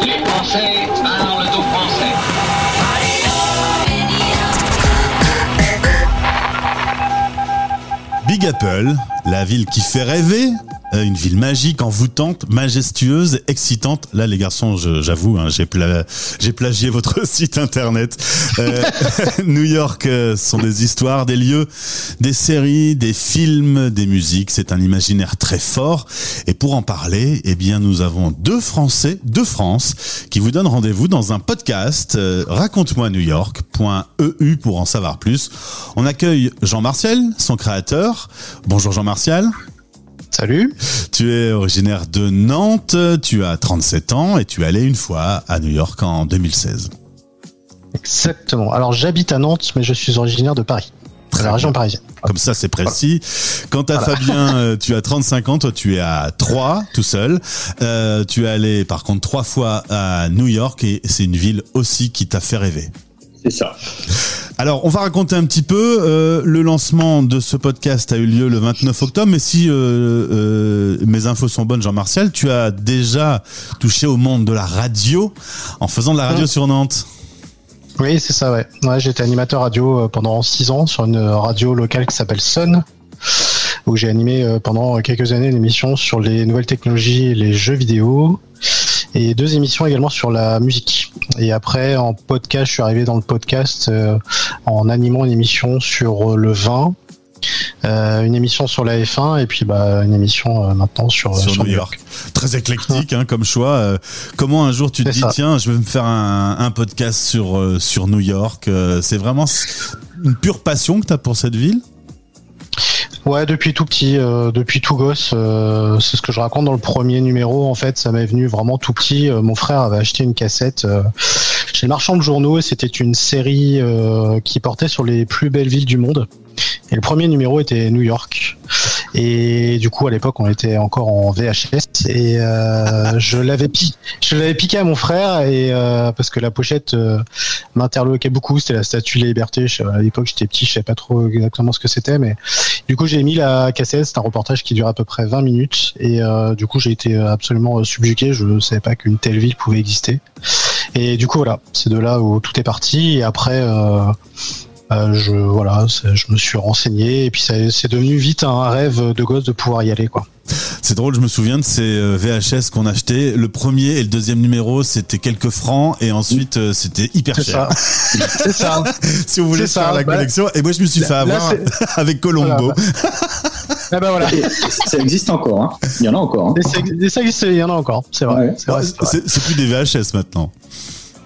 Les Français parlent aux Français. Big Apple, la ville qui fait rêver, une ville magique, envoûtante, majestueuse, excitante. Là, les garçons, j'avoue, hein, j'ai pla- j'ai plagié votre site internet. Euh, New York, euh, sont des histoires, des lieux, des séries, des films, des musiques. C'est un imaginaire très fort. Et pour en parler, eh bien, nous avons deux Français de France qui vous donnent rendez-vous dans un podcast. euh, Raconte-moi New York.eu pour en savoir plus. On accueille Jean Martial, son créateur. Bonjour Jean Martial. Salut. Tu es originaire de Nantes, tu as 37 ans et tu es allé une fois à New York en 2016. Exactement. Alors j'habite à Nantes, mais je suis originaire de Paris, Très la région parisienne. Comme ça, c'est précis. Quant à Fabien, euh, tu as 35 ans, toi tu es à Troyes, tout seul. Euh, tu es allé par contre trois fois à New York et c'est une ville aussi qui t'a fait rêver. C'est ça. Alors, on va raconter un petit peu. euh, le lancement de ce podcast a eu lieu le 29 octobre, mais si euh, euh, mes infos sont bonnes, Jean-Martial, tu as déjà touché au monde de la radio en faisant de la radio Mmh. sur Nantes. Oui, c'est ça, ouais. Ouais, j'étais animateur radio pendant six ans sur une radio locale qui s'appelle Sun, où j'ai animé pendant quelques années une émission sur les nouvelles technologies et les jeux vidéo, et deux émissions également sur la musique. Et après, en podcast, je suis arrivé dans le podcast euh, en animant une émission sur euh, le vin, euh, une émission sur la F1, et puis bah, une émission euh, maintenant sur, sur, sur New York. Très éclectique hein, comme choix. Euh, comment un jour tu te dis ça. tiens, je vais me faire un, un podcast sur sur New York. C'est vraiment une pure passion que tu as pour cette ville? Ouais, depuis tout petit, euh, depuis tout gosse, euh, c'est ce que je raconte dans le premier numéro. En fait, ça m'est venu vraiment tout petit. Euh, mon frère avait acheté une cassette chez le marchand de journaux et c'était une série qui portait sur les plus belles villes du monde. Et le premier numéro était New York. Et du coup, à l'époque, on était encore en VHS et euh, je l'avais pi je l'avais piqué à mon frère et euh, parce que la pochette euh, m'interloquait beaucoup. C'était la Statue de la Liberté. Je- à l'époque, j'étais petit, je savais pas trop exactement ce que c'était, mais du coup, j'ai mis la cassette. C'est un reportage qui dure à peu près 20 minutes. Et euh, du coup, j'ai été absolument subjugué. Je ne savais pas qu'une telle ville pouvait exister. Et du coup, voilà, c'est de là où tout est parti. Et après, euh, euh, je voilà, je me suis renseigné. Et puis, ça- c'est devenu vite un rêve de gosse de pouvoir y aller, quoi. C'est drôle, je me souviens de ces euh, VHS qu'on achetait. Le premier et le deuxième numéro, c'était quelques francs et ensuite euh, c'était hyper cher. c'est ça. si vous voulez faire ça, la bah, collection. Et moi, je me suis fait avoir avec Colombo. Voilà, Ah bah voilà. Et ça existe encore. Hein. Il y en a encore. Hein. Et ça, et ça existe, il y en a encore. C'est vrai. Ouais. C'est plus des VHS maintenant.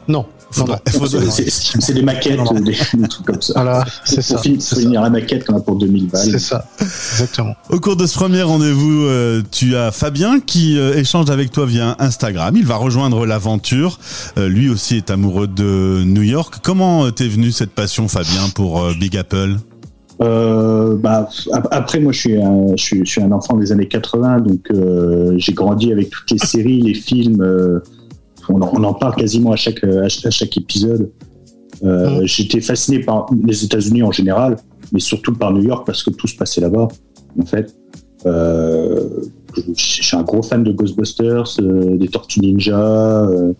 Non. C'est- des maquettes, Non, non. Des, des trucs comme ça. Voilà, c'est ça. C'est finir la maquette qu'on a pour 2000 balles. C'est ça. Exactement. Au cours de ce premier rendez-vous, euh, tu as Fabien qui euh, échange avec toi via Instagram. Il va rejoindre l'aventure. Euh, lui aussi est amoureux de New York. Comment euh, t'es venu cette passion, Fabien, pour euh, Big Apple? Euh, bah, ap- après, moi, je suis, un, je, suis, je suis un enfant des années 80, donc euh, j'ai grandi avec toutes les séries, les films. euh, on, en, on en parle quasiment à chaque, à chaque, à chaque épisode. Euh, Mhm. J'étais fasciné par les États-Unis en général, mais surtout par New York parce que tout se passait là-bas, en fait. Euh, je je suis un gros fan de Ghostbusters, euh, des Tortues Ninja. Euh,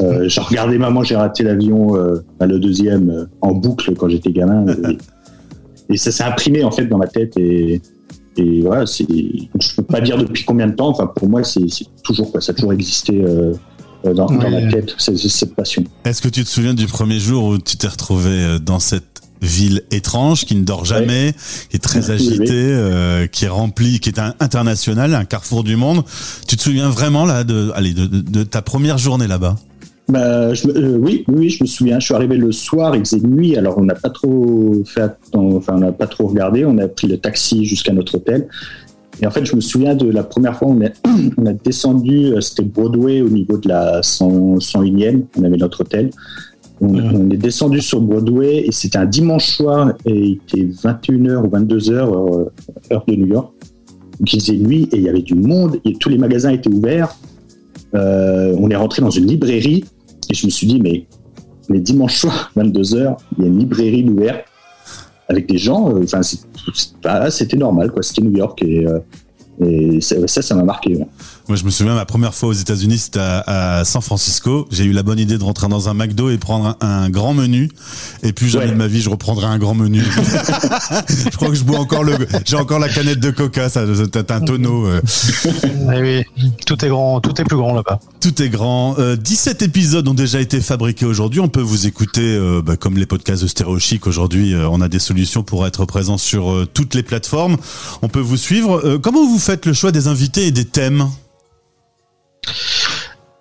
euh, j'ai regardé Maman, j'ai raté l'avion, euh, bah, le deuxième, euh, en boucle quand j'étais gamin. Et, et ça s'est imprimé en fait dans ma tête. Et, et voilà, je peux pas dire depuis combien de temps. Enfin, pour moi, c'est, toujours quoi, ça a toujours existé euh, dans, dans Ouais. c'est, c'est cette passion. Est-ce que tu te souviens du premier jour où tu t'es retrouvé euh, dans cette ville étrange qui ne dort jamais, qui est très Oui, agitée, oui. euh, qui est remplie, qui est un international, un carrefour du monde? Tu te souviens vraiment là de, allez, de, de- de ta première journée là-bas? Bah, je euh, oui, oui, je me souviens. Je suis arrivé le soir, il faisait nuit, alors on n'a pas trop fait, enfin, on n'a pas trop regardé. On a pris le taxi jusqu'à notre hôtel. Et en fait, je me souviens de la première fois, on, est, on a descendu, euh, c'était Broadway au niveau de la 100, 101e, on avait notre hôtel. On, on est descendu sur Broadway et c'était un dimanche soir et il était 21h ou 22h, heure, heure de New York. Donc il faisait nuit et il y avait du monde et tous les magasins étaient ouverts. Euh, on est rentré dans une librairie et je me suis dit, mais les dimanches soirs, 22h, il y a une librairie ouverte avec des gens. euh, Enfin, c'était normal, quoi. C'était New York et, euh, Et ça, ça, m'a marqué. Moi, je me souviens, ma première fois aux États-Unis, c'était à, à San Francisco. J'ai eu la bonne idée de rentrer dans un McDo et prendre un, un grand menu. Et plus jamais Ouais. de ma vie, je reprendrai un grand menu. je crois que je bois encore le, j'ai encore la canette de Coca, ça, c'est un tonneau. euh. Oui, tout est grand, tout est plus grand là-bas. Tout est grand. Euh, 17 épisodes ont déjà été fabriqués aujourd'hui. On peut vous écouter euh, bah, comme les podcasts de Stéréo Chic. Aujourd'hui, euh, on a des solutions pour être présent sur euh, toutes les plateformes. On peut vous suivre. Euh, comment vous faites le choix des invités et des thèmes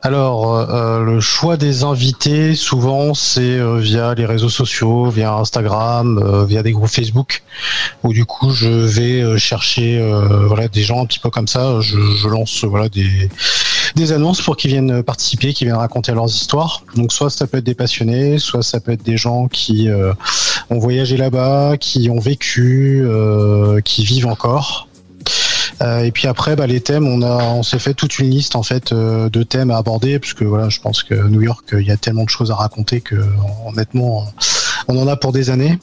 Alors, euh, le choix des invités, souvent, c'est euh, via les réseaux sociaux, via Instagram, euh, via des groupes Facebook, où du coup, je vais euh, chercher euh, des gens un petit peu comme ça. Je, lance voilà des des annonces pour qu'ils viennent participer, qu'ils viennent raconter leurs histoires. Donc, soit ça peut être des passionnés, soit ça peut être des gens qui euh, ont voyagé là-bas, qui ont vécu, euh, qui vivent encore. Euh, et puis après, bah, les thèmes, on a, on s'est fait toute une liste en fait euh, de thèmes à aborder, parce que voilà, je pense que New York, il y a tellement de choses à raconter que honnêtement, on en a pour des années.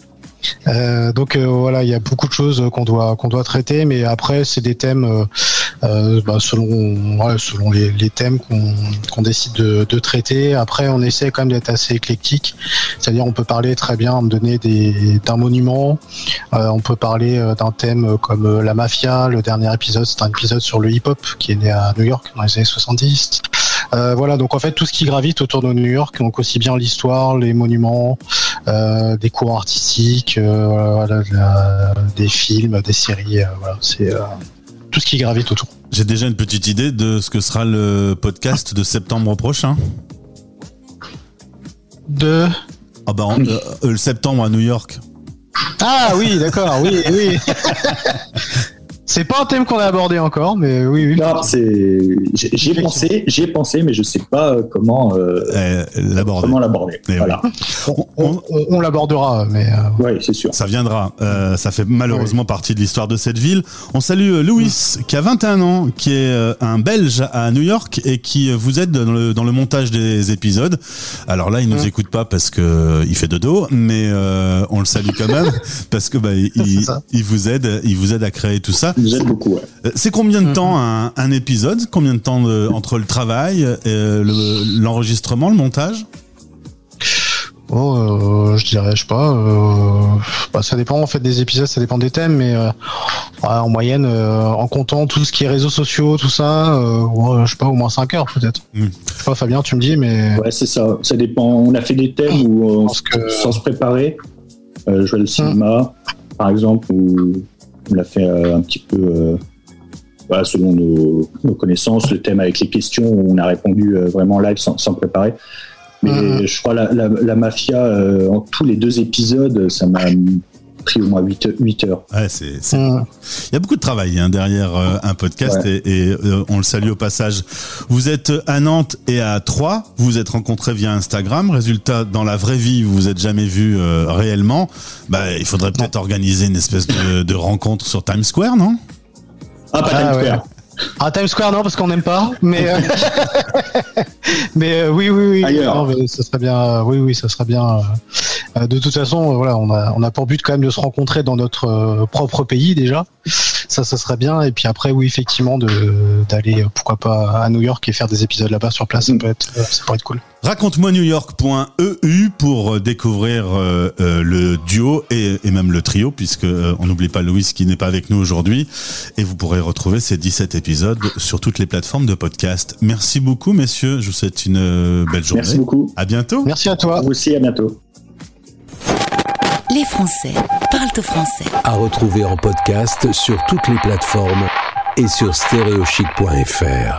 Euh, donc euh, voilà, il y a beaucoup de choses qu'on doit qu'on doit traiter, mais après c'est des thèmes euh, euh, bah, selon ouais, selon les, thèmes qu'on qu'on décide de, de traiter. Après, on essaie quand même d'être assez éclectique, c'est-à-dire on peut parler très bien, me donner des d'un monument, euh, on peut parler euh, d'un thème comme euh, la mafia. Le dernier épisode, c'est un épisode sur le hip-hop qui est né à New York dans les années 70. Euh, voilà, donc en fait tout ce qui gravite autour de New York, donc aussi bien l'histoire, les monuments, euh, des cours artistiques, euh, voilà, la- des films, des séries, euh, voilà, c'est euh, tout ce qui gravite autour. J'ai déjà une petite idée de ce que sera le podcast de septembre prochain. De? Ah bah, en- euh, euh, le septembre à New York. Ah oui, d'accord, oui, oui. c'est pas un thème qu'on a abordé encore, mais oui, oui. Non, c'est, j'y ai pensé, j'y ai pensé, mais je sais pas euh, comment, euh, Euh, l'aborder. comment l'aborder. Eh oui. Voilà. On, on- on l'abordera, mais euh, Ouais, c'est sûr. Ça viendra. Euh, ça fait malheureusement partie de l'histoire de cette ville. On salue Louis, qui a 21 ans, qui est un Belge à New York et qui vous aide dans le, dans le montage des épisodes. Alors là, il nous Mm. écoute pas parce que il fait dodo, mais euh, on le salue quand même parce que bah, il vous aide, il vous aide à créer tout ça. Nous aide beaucoup. Ouais. Euh, C'est combien de temps un, un épisode? Combien de temps de- entre le travail, euh, le- l'enregistrement, le montage? Oh, euh, je dirais, je sais pas. euh, bah, ça dépend en fait des épisodes, ça dépend des thèmes, mais euh, ouais, en moyenne, euh, en comptant tout ce qui est réseaux sociaux, tout ça, euh, ouais, je sais pas, au moins 5 heures peut-être. Mm. Je sais pas, Fabien, tu me dis, mais Ouais, c'est ça. Ça dépend. On a fait des thèmes où on, pense que- sans se préparer, euh, jouer le cinéma, par exemple, où on l'a fait euh, un petit peu. euh, voilà, selon nos, nos connaissances, le thème avec les questions, où on a répondu euh, vraiment live sans, sans préparer. Mais Mhm. je crois la, la, la mafia, euh, en tous les deux épisodes, ça m'a pris au moins 8, heures. Ouais, c'est c'est. Il y a beaucoup de travail hein, derrière euh, un podcast et, et, euh, on le salue au passage. Vous êtes à Nantes et à Troyes, vous vous êtes rencontrés via Instagram. Résultat, dans la vraie vie, vous vous êtes jamais vus euh, réellement. Bah, il faudrait peut-être organiser une espèce de, de rencontre sur Times Square, non? Ah, pas Ah, Times ouais. Square. Ah, Times Square, non, parce qu'on n'aime pas, mais, euh, mais euh, oui, oui, oui. Ailleurs. Non, mais ça serait bien, euh, oui, oui, ça serait bien. Euh, de toute façon, euh, voilà, on a, on a pour but quand même de se rencontrer dans notre euh, propre pays déjà. Ça, ça serait bien. Et puis après, oui, effectivement, de d'aller, euh, pourquoi pas, à New York et faire des épisodes là-bas sur place, ça peut être, ça pourrait être cool. Raconte-moi newyork.eu pour découvrir euh, euh, le duo et, et même le trio, puisque euh, on n'oublie pas Louis qui n'est pas avec nous aujourd'hui. Et vous pourrez retrouver ces 17 épisodes sur toutes les plateformes de podcast. Merci beaucoup, messieurs. Je vous souhaite une belle journée. Merci beaucoup. À bientôt. Merci à toi. Vous aussi, à bientôt. Les Français parlent français. À retrouver en podcast sur toutes les plateformes et sur stéréochic.fr.